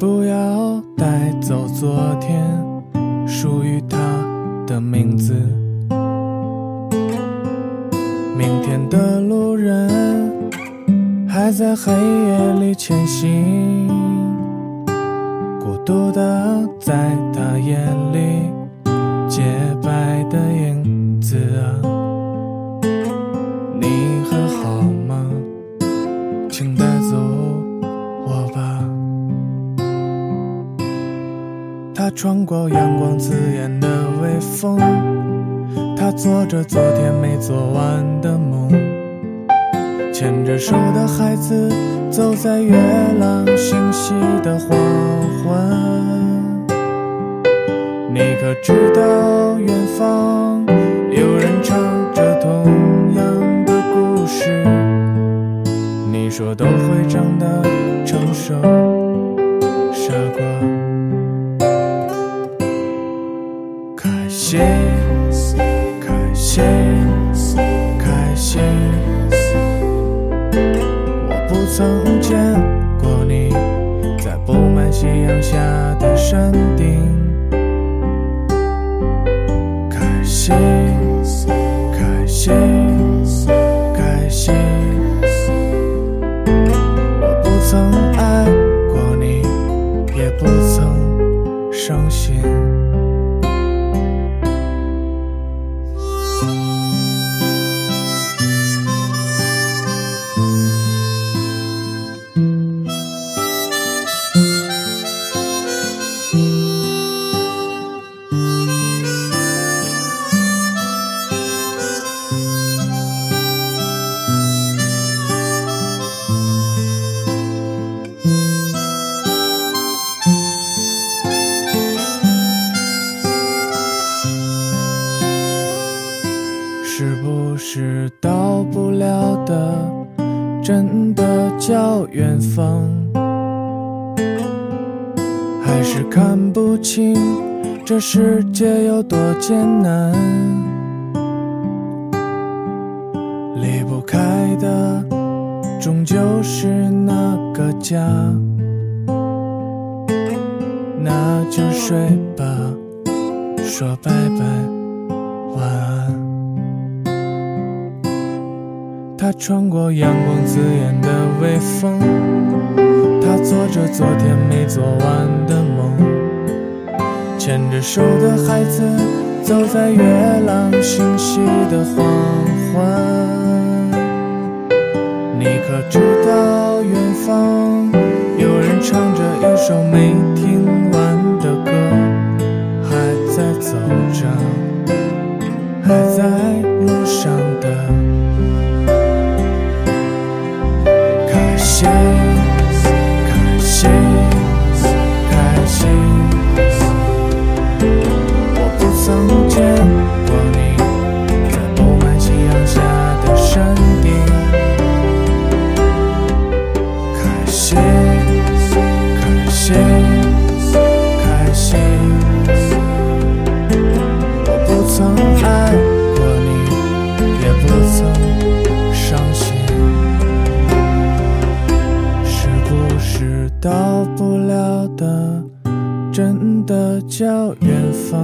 不要带走昨天属于他的名字。明天的路人还在黑夜里前行，孤独的在他眼里他穿过阳光刺眼的微风。他做着昨天没做完的梦，牵着手的孩子走在月朗星稀的黄昏。你可知道远方有人唱着同样的故事？你说都会长大成熟，开心。心，开心。我不曾见过你在布满夕阳下的山顶。开心，开心，开心。我不曾爱过你，也不曾伤心。是到不了的，真的叫远方？还是看不清这世界有多艰难？离不开的，终究是那个家。那就睡吧，说拜拜，他穿过阳光刺眼的微风，他做着昨天没做完的梦，牵着手的孩子走在月朗星稀的黄昏。你可知道远方有人唱着一首没听完的歌，还在走着，还在路上开心，开心。我不曾爱过你，也不曾伤心。是不是到不了的，真的叫远方？